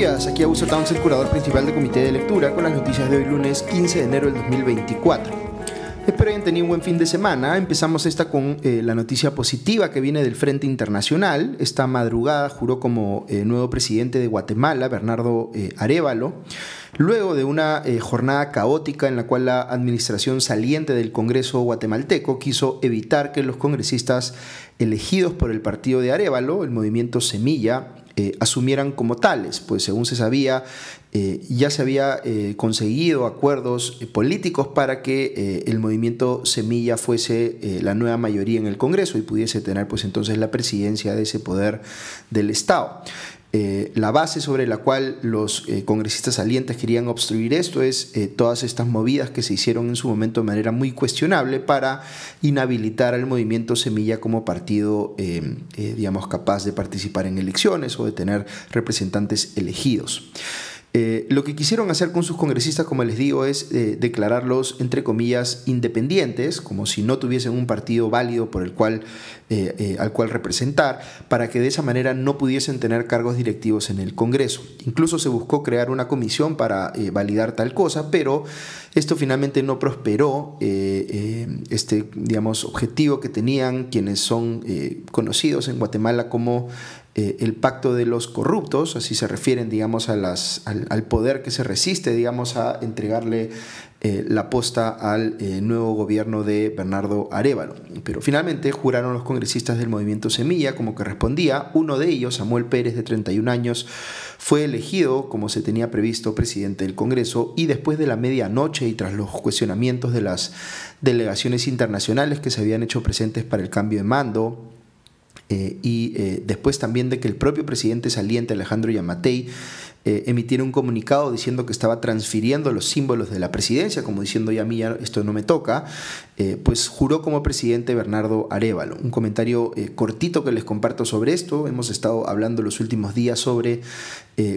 días, aquí Augusto Towns, el curador principal del Comité de Lectura, con las noticias de hoy lunes 15 de enero del 2024. Espero hayan tenido un buen fin de semana. Empezamos esta con eh, la noticia positiva que viene del Frente Internacional. Esta madrugada juró como eh, nuevo presidente de Guatemala, Bernardo eh, Arevalo, luego de una jornada caótica en la cual la administración saliente del Congreso guatemalteco quiso evitar que los congresistas elegidos por el partido de Arevalo, el movimiento Semilla, eh, asumieran como tales, pues según se sabía, eh, ya se había eh, conseguido acuerdos políticos para que el movimiento Semilla fuese la nueva mayoría en el Congreso y pudiese tener pues entonces la presidencia de ese poder del Estado. Eh, la base sobre la cual los eh, congresistas salientes querían obstruir esto es eh, todas estas movidas que se hicieron en su momento de manera muy cuestionable para inhabilitar al movimiento Semilla como partido, digamos, capaz de participar en elecciones o de tener representantes elegidos. Eh, lo que quisieron hacer con sus congresistas, como les digo, es eh, declararlos, entre comillas, independientes, como si no tuviesen un partido válido por el cual, eh, al cual representar, para que de esa manera no pudiesen tener cargos directivos en el Congreso. Incluso se buscó crear una comisión para validar tal cosa, pero esto finalmente no prosperó. este, digamos, objetivo que tenían quienes son conocidos en Guatemala como eh, el pacto de los corruptos, así se refieren, digamos, a las, al, poder que se resiste, digamos, a entregarle eh, la posta al eh, nuevo gobierno de Bernardo Arevalo. Pero finalmente juraron los congresistas del movimiento Semilla como que respondía. Uno de ellos, Samuel Pérez, de 31 años, fue elegido, como se tenía previsto, presidente del Congreso y después de la medianoche y tras los cuestionamientos de las delegaciones internacionales que se habían hecho presentes para el cambio de mando, eh, y eh, después también de que el propio presidente saliente Alejandro Yamatei eh, emitiera un comunicado diciendo que estaba transfiriendo los símbolos de la presidencia, como diciendo ya a mí esto no me toca, pues juró como presidente Bernardo Arevalo. Un comentario cortito que les comparto sobre esto. Hemos estado hablando los últimos días sobre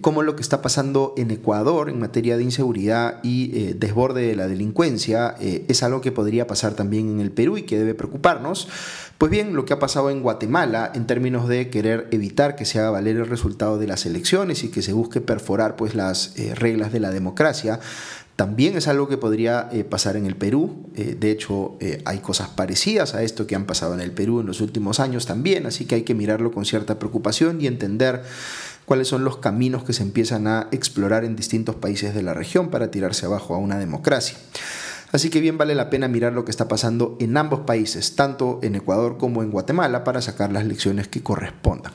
cómo lo que está pasando en Ecuador en materia de inseguridad y desborde de la delincuencia es algo que podría pasar también en el Perú y que debe preocuparnos. Pues bien, lo que ha pasado en Guatemala en términos de querer evitar que se haga valer el resultado de las elecciones y que se busque perforar pues, las eh, reglas de la democracia, también es algo que podría eh, pasar en el Perú. Eh, de hecho, hay cosas parecidas a esto que han pasado en el Perú en los últimos años también, así que hay que mirarlo con cierta preocupación y entender cuáles son los caminos que se empiezan a explorar en distintos países de la región para tirarse abajo a una democracia. Así que bien vale la pena mirar lo que está pasando en ambos países, tanto en Ecuador como en Guatemala, para sacar las lecciones que correspondan.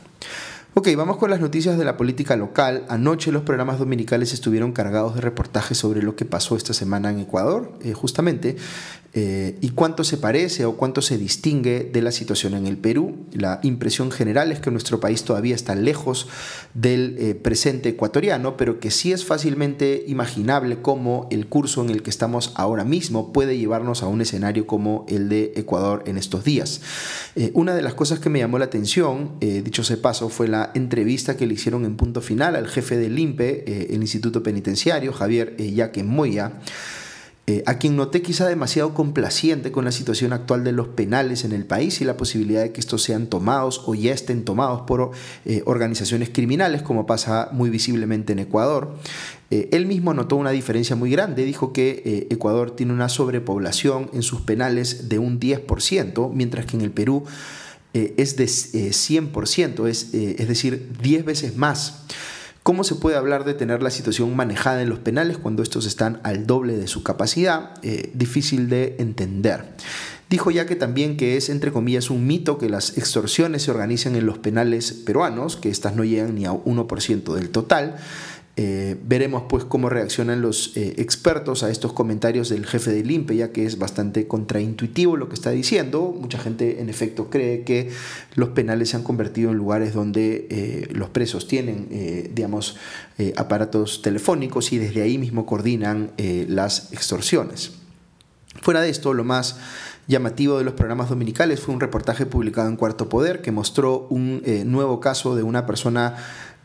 Ok, vamos con las noticias de la política local. Anoche los programas dominicales estuvieron cargados de reportajes sobre lo que pasó esta semana en Ecuador, eh, justamente, eh, y cuánto se parece o cuánto se distingue de la situación en el Perú. La impresión general es que nuestro país todavía está lejos del eh, presente ecuatoriano, pero que sí es fácilmente imaginable cómo el curso en el que estamos ahora mismo puede llevarnos a un escenario como el de Ecuador en estos días. Eh, una de las cosas que me llamó la atención, dicho sea paso, fue la entrevista que le hicieron en punto final al jefe del INPE, el Instituto Penitenciario, Javier Yaque Moya. Eh, a quien noté quizá demasiado complaciente con la situación actual de los penales en el país y la posibilidad de que estos sean tomados o ya estén tomados por eh, organizaciones criminales, como pasa muy visiblemente en Ecuador. Eh, él mismo notó una diferencia muy grande, dijo que Ecuador tiene una sobrepoblación en sus penales de un 10%, mientras que en el Perú es de 100%, es, decir, 10 veces más. ¿Cómo se puede hablar de tener la situación manejada en los penales cuando estos están al doble de su capacidad? Eh, difícil de entender. Dijo ya que también que es, entre comillas, un mito que las extorsiones se organicen en los penales peruanos, que estas no llegan ni a 1% del total, eh, veremos pues cómo reaccionan los eh, expertos a estos comentarios del jefe del INPE, ya que es bastante contraintuitivo lo que está diciendo. Mucha gente en efecto cree que los penales se han convertido en lugares donde eh, los presos tienen, digamos, aparatos telefónicos y desde ahí mismo coordinan las extorsiones. Fuera de esto, lo más llamativo de los programas dominicales fue un reportaje publicado en Cuarto Poder que mostró un nuevo caso de una persona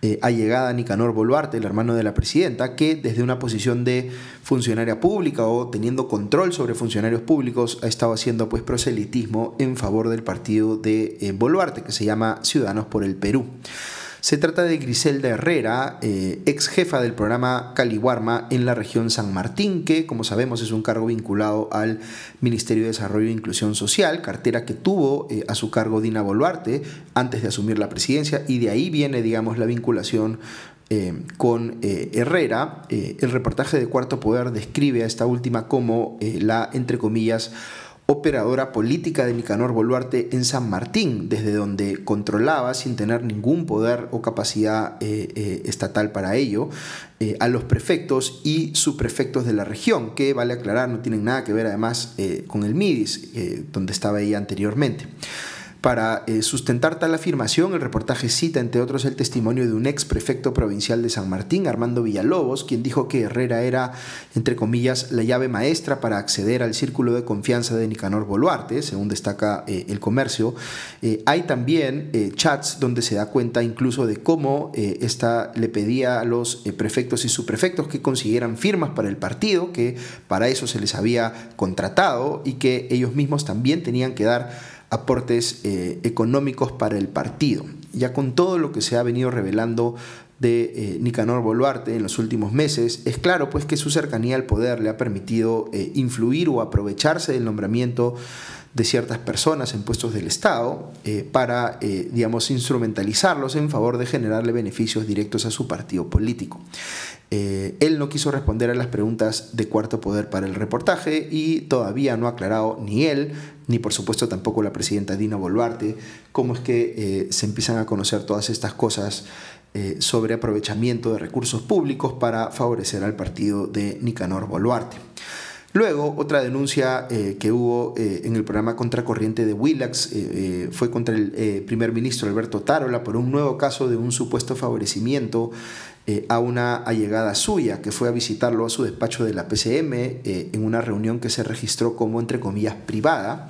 eh, allegada a Nicanor Boluarte, el hermano de la presidenta, que desde una posición de funcionaria pública o teniendo control sobre funcionarios públicos ha estado haciendo pues proselitismo en favor del partido de eh, Boluarte, que se llama Ciudadanos por el Perú. Se trata de Griselda Herrera, eh, ex jefa del programa Caliwarma en la región San Martín, que como sabemos es un cargo vinculado al Ministerio de Desarrollo e Inclusión Social, cartera que tuvo eh, a su cargo Dina Boluarte antes de asumir la presidencia y de ahí viene, digamos, la vinculación eh, con Herrera. el reportaje de Cuarto Poder describe a esta última como la, entre comillas, operadora política de Nicanor Boluarte en San Martín, desde donde controlaba sin tener ningún poder o capacidad eh, eh, estatal para ello eh, a los prefectos y subprefectos de la región, que vale aclarar no tienen nada que ver además con el MIDIS, donde estaba ella anteriormente. Para eh, sustentar tal afirmación, el reportaje cita, entre otros, el testimonio de un ex prefecto provincial de San Martín, Armando Villalobos, quien dijo que Herrera era, entre comillas, la llave maestra para acceder al círculo de confianza de Nicanor Boluarte, según destaca eh, el comercio. Eh, hay también chats donde se da cuenta incluso de cómo esta le pedía a los prefectos y subprefectos que consiguieran firmas para el partido, que para eso se les había contratado y que ellos mismos también tenían que dar aportes eh, económicos para el partido. Ya con todo lo que se ha venido revelando de eh, Nicanor Boluarte en los últimos meses, es claro pues que su cercanía al poder le ha permitido eh, influir o aprovecharse del nombramiento de ciertas personas en puestos del Estado para, digamos, instrumentalizarlos en favor de generarle beneficios directos a su partido político. Él no quiso responder a las preguntas de cuarto poder para el reportaje y todavía no ha aclarado ni él ni por supuesto tampoco la presidenta Dina Boluarte, cómo es que eh, se empiezan a conocer todas estas cosas eh, sobre aprovechamiento de recursos públicos para favorecer al partido de Nicanor Boluarte. Luego, otra denuncia eh, que hubo en el programa Contracorriente de Willax fue contra el primer ministro Alberto Tarola por un nuevo caso de un supuesto favorecimiento eh, a una allegada suya que fue a visitarlo a su despacho de la PCM eh, en una reunión que se registró como entre comillas privada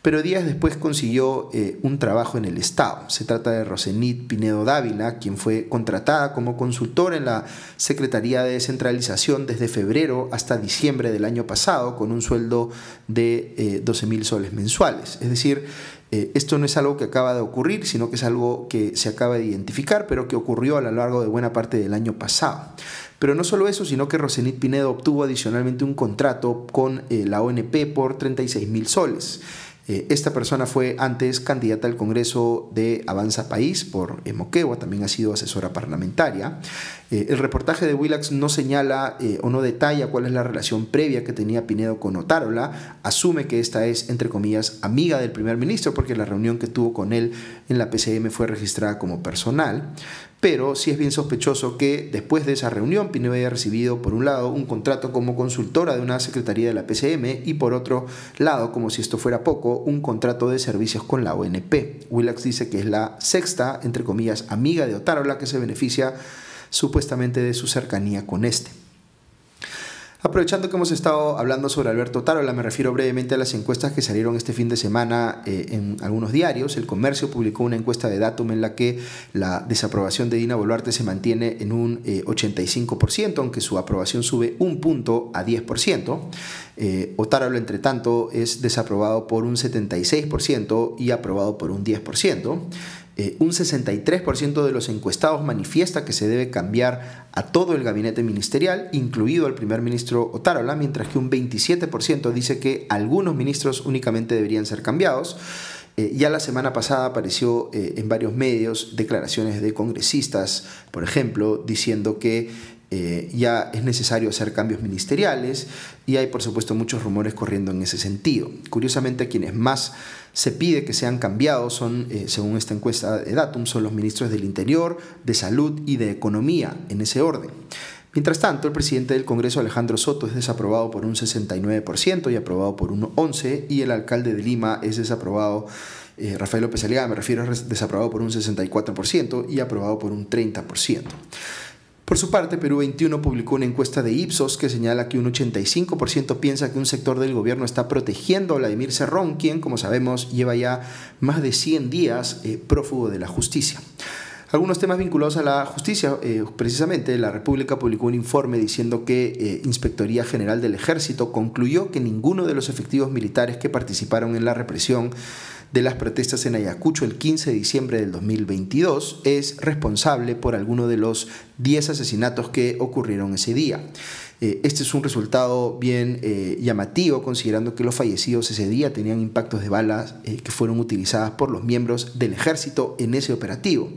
pero días después consiguió eh, un trabajo en el Estado. Se trata de Rosenit Pinedo Dávila, quien fue contratada como consultora en la Secretaría de Descentralización desde febrero hasta diciembre del año pasado, con un sueldo de 12 mil soles mensuales. Es decir, eh, esto no es algo que acaba de ocurrir, sino que es algo que se acaba de identificar, pero que ocurrió a lo largo de buena parte del año pasado. Pero no solo eso, sino que Rosenit Pinedo obtuvo adicionalmente un contrato con eh, la ONP por 36 mil soles. Eh, esta persona fue antes candidata al Congreso de Avanza País por Moquegua, también ha sido asesora parlamentaria. Eh, el reportaje de Willax no señala eh, o no detalla cuál es la relación previa que tenía Pinedo con Otárola, asume que esta es, entre comillas, amiga del primer ministro porque la reunión que tuvo con él en la PCM fue registrada como personal pero sí es bien sospechoso que después de esa reunión Pinedo haya recibido por un lado un contrato como consultora de una secretaría de la PCM y por otro lado, como si esto fuera poco, un contrato de servicios con la ONP. Willax dice que es la sexta, entre comillas, amiga de Otárola que se beneficia supuestamente de su cercanía con este. Aprovechando que hemos estado hablando sobre Alberto Tarola, me refiero brevemente a las encuestas que salieron este fin de semana eh, en algunos diarios. El Comercio publicó una encuesta de Datum en la que la desaprobación de Dina Boluarte se mantiene en un 85%, eh, aunque su aprobación sube un punto a 10%. Eh, Otárola, entre tanto, es desaprobado por un 76% y aprobado por un 10%. Eh, un 63% de los encuestados manifiesta que se debe cambiar a todo el gabinete ministerial, incluido al primer ministro Otárola, mientras que un 27% dice que algunos ministros únicamente deberían ser cambiados. Eh, ya la semana pasada apareció eh, en varios medios declaraciones de congresistas, por ejemplo, diciendo que ya es necesario hacer cambios ministeriales y hay por supuesto muchos rumores corriendo en ese sentido. Curiosamente, quienes más se pide que sean cambiados son, eh, según esta encuesta de Datum, son los ministros del Interior, de Salud y de Economía, en ese orden. Mientras tanto, el presidente del Congreso, Alejandro Soto, es desaprobado por un 69% y aprobado por un 11%, y el alcalde de Lima es desaprobado, eh, Rafael López Aliaga, me refiero, es desaprobado por un 64% y aprobado por un 30%. Por su parte, Perú 21 publicó una encuesta de Ipsos que señala que un 85% piensa que un sector del gobierno está protegiendo a Vladimir Cerrón, quien, como sabemos, lleva ya más de 100 días eh, prófugo de la justicia. Algunos temas vinculados a la justicia, eh, precisamente la República publicó un informe diciendo que eh, Inspectoría General del Ejército concluyó que ninguno de los efectivos militares que participaron en la represión de las protestas en Ayacucho el 15 de diciembre del 2022 es responsable por alguno de los 10 asesinatos que ocurrieron ese día. Eh, este es un resultado bien llamativo considerando que los fallecidos ese día tenían impactos de balas que fueron utilizadas por los miembros del ejército en ese operativo.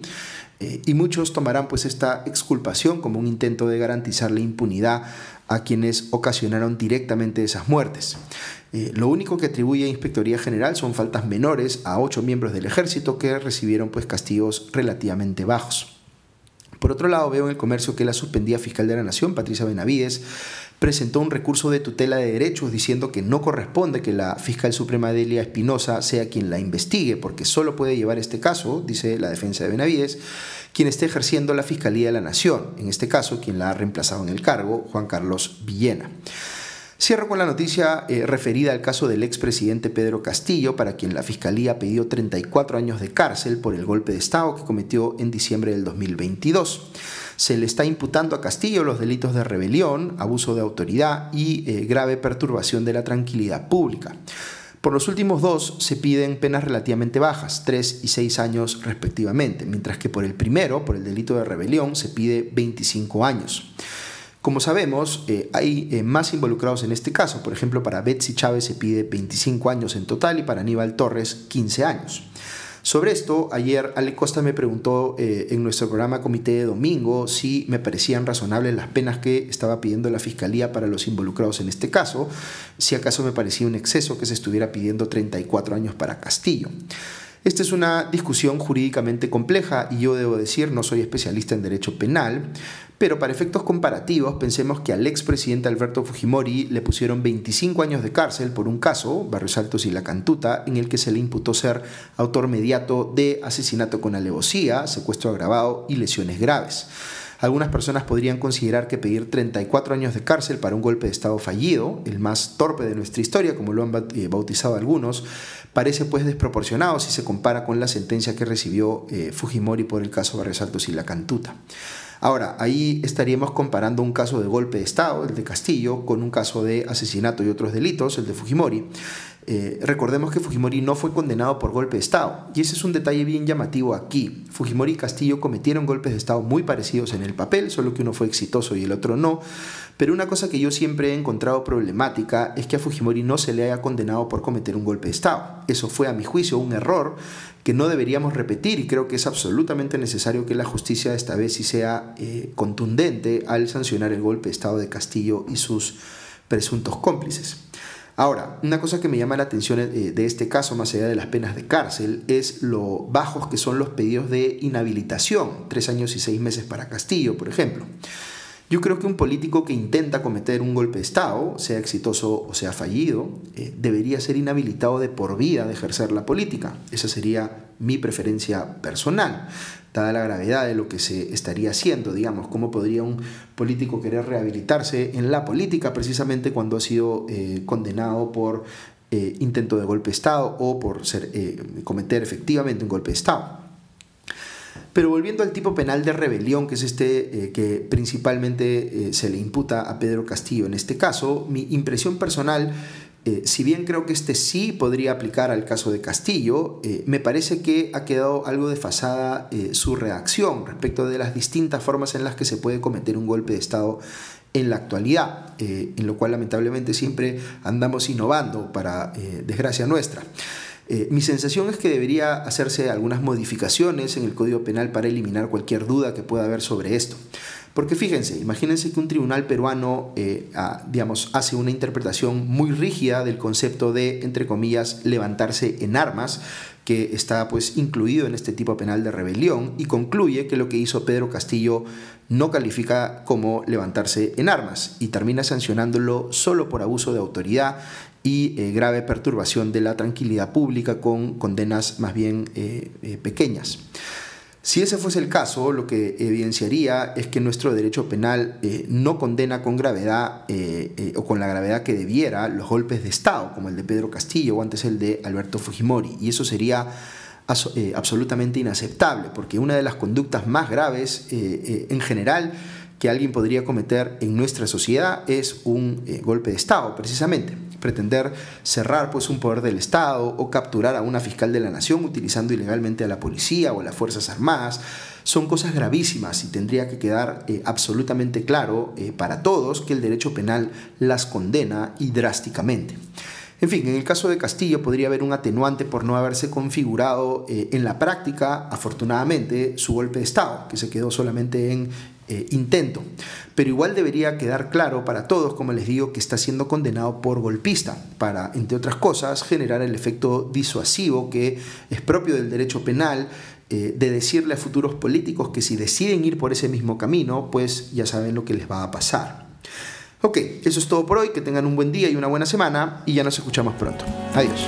Eh, y muchos tomarán pues esta exculpación como un intento de garantizar la impunidad a quienes ocasionaron directamente esas muertes. Eh, lo único que atribuye a Inspectoría General son faltas menores a ocho miembros del ejército que recibieron pues castigos relativamente bajos. Por otro lado, veo en el comercio que la suspendida fiscal de la Nación, Patricia Benavides, presentó un recurso de tutela de derechos diciendo que no corresponde que la fiscal suprema Delia Espinosa sea quien la investigue, porque solo puede llevar este caso, dice la defensa de Benavides, quien esté ejerciendo la Fiscalía de la Nación, en este caso quien la ha reemplazado en el cargo, Juan Carlos Villena. Cierro con la noticia eh, referida al caso del expresidente Pedro Castillo, para quien la Fiscalía pidió 34 años de cárcel por el golpe de Estado que cometió en diciembre del 2022. Se le está imputando a Castillo los delitos de rebelión, abuso de autoridad y eh, grave perturbación de la tranquilidad pública. Por los últimos dos se piden penas relativamente bajas, 3 y 6 años respectivamente, mientras que por el primero, por el delito de rebelión, se pide 25 años. Como sabemos, eh, hay eh, más involucrados en este caso. Por ejemplo, para Betsy Chávez se pide 25 años en total y para Aníbal Torres 15 años. Sobre esto, ayer Ale Costa me preguntó eh, en nuestro programa Comité de Domingo si me parecían razonables las penas que estaba pidiendo la Fiscalía para los involucrados en este caso, si acaso me parecía un exceso que se estuviera pidiendo 34 años para Castillo. Esta es una discusión jurídicamente compleja y yo debo decir, no soy especialista en derecho penal, pero para efectos comparativos pensemos que al expresidente Alberto Fujimori le pusieron 25 años de cárcel por un caso, Barrios Altos y La Cantuta, en el que se le imputó ser autor mediato de asesinato con alevosía, secuestro agravado y lesiones graves. Algunas personas podrían considerar que pedir 34 años de cárcel para un golpe de Estado fallido, el más torpe de nuestra historia, como lo han eh, bautizado algunos, parece pues desproporcionado si se compara con la sentencia que recibió eh, Fujimori por el caso Barrios Altos y La Cantuta. Ahora, ahí estaríamos comparando un caso de golpe de Estado, el de Castillo, con un caso de asesinato y otros delitos, el de Fujimori. Eh, recordemos que Fujimori no fue condenado por golpe de Estado, y ese es un detalle bien llamativo aquí. Fujimori y Castillo cometieron golpes de Estado muy parecidos en el papel, solo que uno fue exitoso y el otro no. Pero una cosa que yo siempre he encontrado problemática es que a Fujimori no se le haya condenado por cometer un golpe de Estado. Eso fue, a mi juicio, un error que no deberíamos repetir y creo que es absolutamente necesario que la justicia esta vez sí sea eh, contundente al sancionar el golpe de Estado de Castillo y sus presuntos cómplices. Ahora, una cosa que me llama la atención eh, de este caso, más allá de las penas de cárcel, es lo bajos que son los pedidos de inhabilitación, tres años y seis meses para Castillo, por ejemplo. Yo creo que un político que intenta cometer un golpe de Estado, sea exitoso o sea fallido, eh, debería ser inhabilitado de por vida de ejercer la política. Esa sería mi preferencia personal, dada la gravedad de lo que se estaría haciendo, digamos, cómo podría un político querer rehabilitarse en la política precisamente cuando ha sido eh, condenado por eh, intento de golpe de Estado o por cometer efectivamente un golpe de Estado. Pero volviendo al tipo penal de rebelión, que es este eh, que principalmente eh, se le imputa a Pedro Castillo en este caso, mi impresión personal, eh, si bien creo que este sí podría aplicar al caso de Castillo, me parece que ha quedado algo desfasada su reacción respecto de las distintas formas en las que se puede cometer un golpe de Estado en la actualidad, en lo cual lamentablemente siempre andamos innovando para desgracia nuestra. Eh, mi sensación es que debería hacerse algunas modificaciones en el Código Penal para eliminar cualquier duda que pueda haber sobre esto. Porque fíjense, imagínense que un tribunal peruano, eh, digamos, hace una interpretación muy rígida del concepto de, entre comillas, levantarse en armas, que está pues incluido en este tipo penal de rebelión, y concluye que lo que hizo Pedro Castillo no califica como levantarse en armas y termina sancionándolo solo por abuso de autoridad y eh, grave perturbación de la tranquilidad pública con condenas más bien eh, eh, pequeñas. Si ese fuese el caso, lo que evidenciaría es que nuestro derecho penal no condena con gravedad o con la gravedad que debiera los golpes de Estado, como el de Pedro Castillo o antes el de Alberto Fujimori, y eso sería eh, absolutamente inaceptable, porque una de las conductas más graves en general que alguien podría cometer en nuestra sociedad es un golpe de Estado, precisamente. Pretender cerrar pues, un poder del Estado o capturar a una fiscal de la nación utilizando ilegalmente a la policía o a las Fuerzas Armadas son cosas gravísimas y tendría que quedar eh, absolutamente claro eh, para todos que el derecho penal las condena y drásticamente. En fin, en el caso de Castillo podría haber un atenuante por no haberse configurado eh, en la práctica, afortunadamente, su golpe de Estado, que se quedó solamente en intento. Pero igual debería quedar claro para todos, como les digo, que está siendo condenado por golpista, para, entre otras cosas, generar el efecto disuasivo que es propio del derecho penal eh, de decirle a futuros políticos que si deciden ir por ese mismo camino, pues ya saben lo que les va a pasar. Ok, eso es todo por hoy, que tengan un buen día y una buena semana y ya nos escuchamos pronto. Adiós.